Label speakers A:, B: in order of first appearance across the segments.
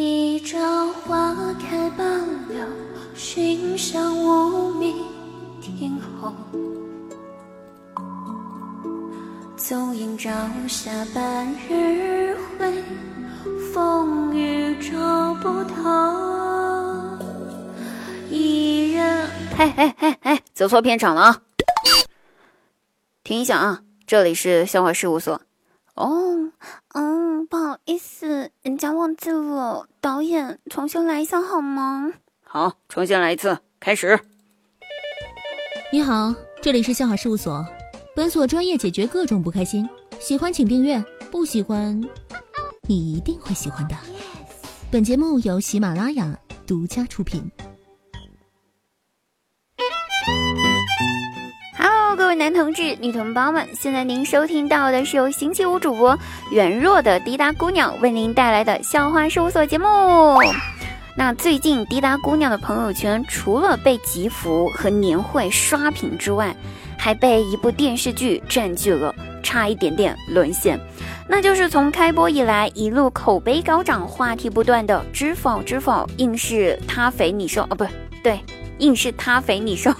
A: 一朝花开半柳，寻香无觅听候。纵饮朝霞半日晖，风雨找不透。一人，
B: 哎哎哎哎，走错片场了啊！停一下啊，这里是笑话事务所。
A: 哦，嗯，不好意思，人家忘记了。导演，重新来一下好吗？
B: 好，重新来一次，开始。
C: 你好，这里是笑话事务所，本所专业解决各种不开心。喜欢请订阅，不喜欢你一定会喜欢的。本节目由喜马拉雅独家出品。
B: 男同志、女同胞们，现在您收听到的是由星期五主播圆弱的滴答姑娘为您带来的笑话事务所节目。那最近滴答姑娘的朋友圈，除了被集福和年会刷屏之外，还被一部电视剧占据了，差一点点沦陷。那就是从开播以来一路口碑高涨、话题不断的《知否知否》，硬是他肥你瘦哦，不对，硬是他肥你瘦。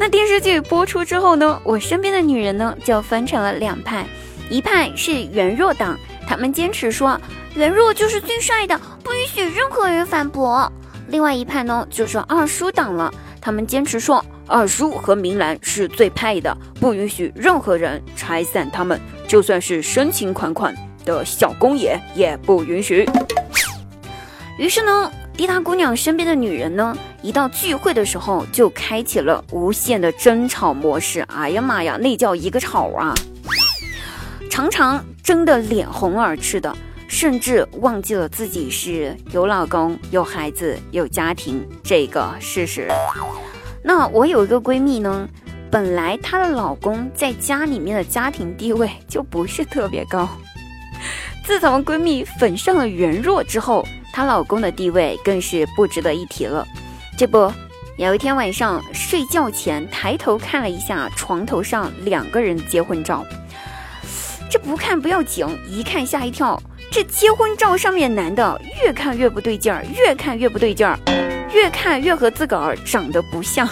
B: 那电视剧播出之后呢，我身边的女人呢就分成了两派，一派是袁若党，他们坚持说袁若就是最帅的，不允许任何人反驳；另外一派呢就是二叔党了，他们坚持说二叔和明兰是最配的，不允许任何人拆散他们，就算是深情款款的小公爷也不允许。于是呢。滴答姑娘身边的女人呢，一到聚会的时候就开启了无限的争吵模式。哎呀妈呀，那叫一个吵啊！常常争得脸红耳赤的，甚至忘记了自己是有老公、有孩子、有家庭这个事实。那我有一个闺蜜呢，本来她的老公在家里面的家庭地位就不是特别高，自从闺蜜粉上了袁若之后。她老公的地位更是不值得一提了。这不，有一天晚上睡觉前抬头看了一下床头上两个人结婚照，这不看不要紧，一看吓一跳。这结婚照上面男的越看越不对劲儿，越看越不对劲儿，越看越和自个儿长得不像。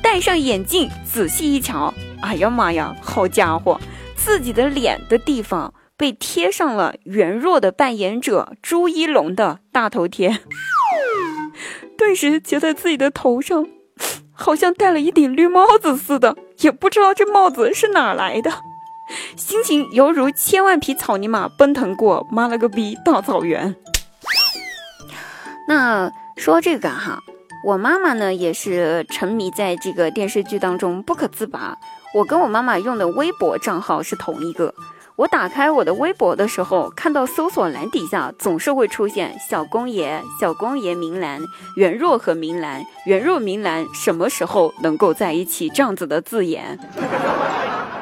B: 戴上眼镜仔细一瞧，哎呀妈呀，好家伙，自己的脸的地方。被贴上了袁若的扮演者朱一龙的大头贴，顿时觉得自己的头上好像戴了一顶绿帽子似的，也不知道这帽子是哪来的，心情犹如千万匹草泥马奔腾过妈了个逼大草原。那说这个哈，我妈妈呢也是沉迷在这个电视剧当中不可自拔，我跟我妈妈用的微博账号是同一个。我打开我的微博的时候，看到搜索栏底下总是会出现“小公爷”“小公爷明兰”“袁若和明兰”“袁若明兰”什么时候能够在一起这样子的字眼。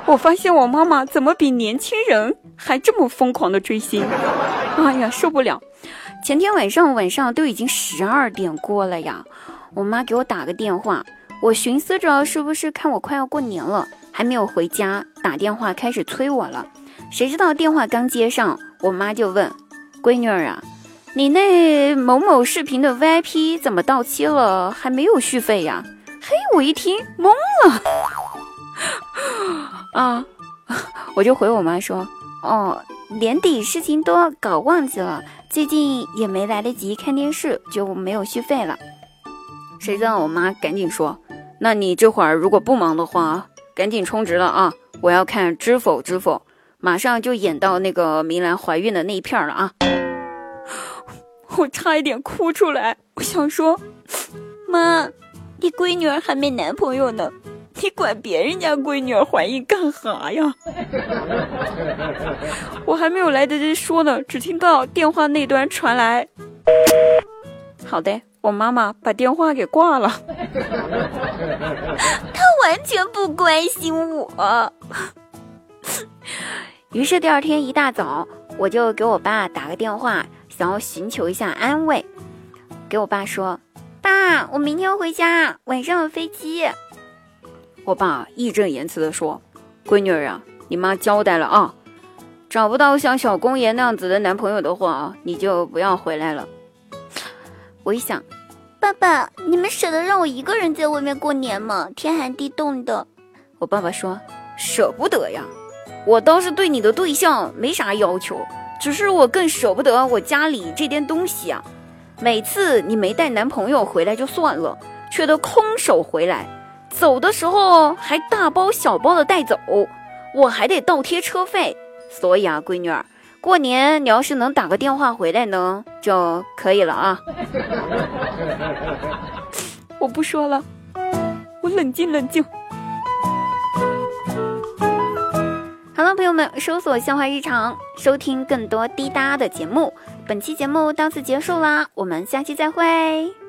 B: 我发现我妈妈怎么比年轻人还这么疯狂的追星？哎呀，受不了！前天晚上晚上都已经十二点过了呀，我妈给我打个电话，我寻思着是不是看我快要过年了，还没有回家，打电话开始催我了。谁知道电话刚接上，我妈就问：“闺女儿啊，你那某某视频的 VIP 怎么到期了，还没有续费呀？”嘿，我一听懵了，啊，我就回我妈说：“哦，年底事情多，搞忘记了，最近也没来得及看电视，就没有续费了。”谁知道我妈赶紧说：“那你这会儿如果不忙的话，赶紧充值了啊！我要看《知否知否》。”马上就演到那个明兰怀孕的那一片了啊！我差一点哭出来。我想说，妈，你闺女儿还没男朋友呢，你管别人家闺女儿怀孕干啥呀？我还没有来得及说呢，只听到电话那端传来：“好的，我妈妈把电话给挂了。”她完全不关心我。于是第二天一大早，我就给我爸打个电话，想要寻求一下安慰。给我爸说：“爸，我明天回家，晚上有飞机。”我爸义正言辞地说：“闺女儿啊，你妈交代了啊，找不到像小公爷那样子的男朋友的话啊，你就不要回来了。我一想，
A: 爸爸，你们舍得让我一个人在外面过年吗？天寒地冻的。
B: 我爸爸说，舍不得呀。我倒是对你的对象没啥要求，只是我更舍不得我家里这点东西啊。每次你没带男朋友回来就算了，却都空手回来，走的时候还大包小包的带走，我还得倒贴车费。所以啊，闺女儿，过年你要是能打个电话回来呢，就可以了啊。我不说了，我冷静冷静。搜索“笑话日常”，收听更多滴答的节目。本期节目到此结束啦，我们下期再会。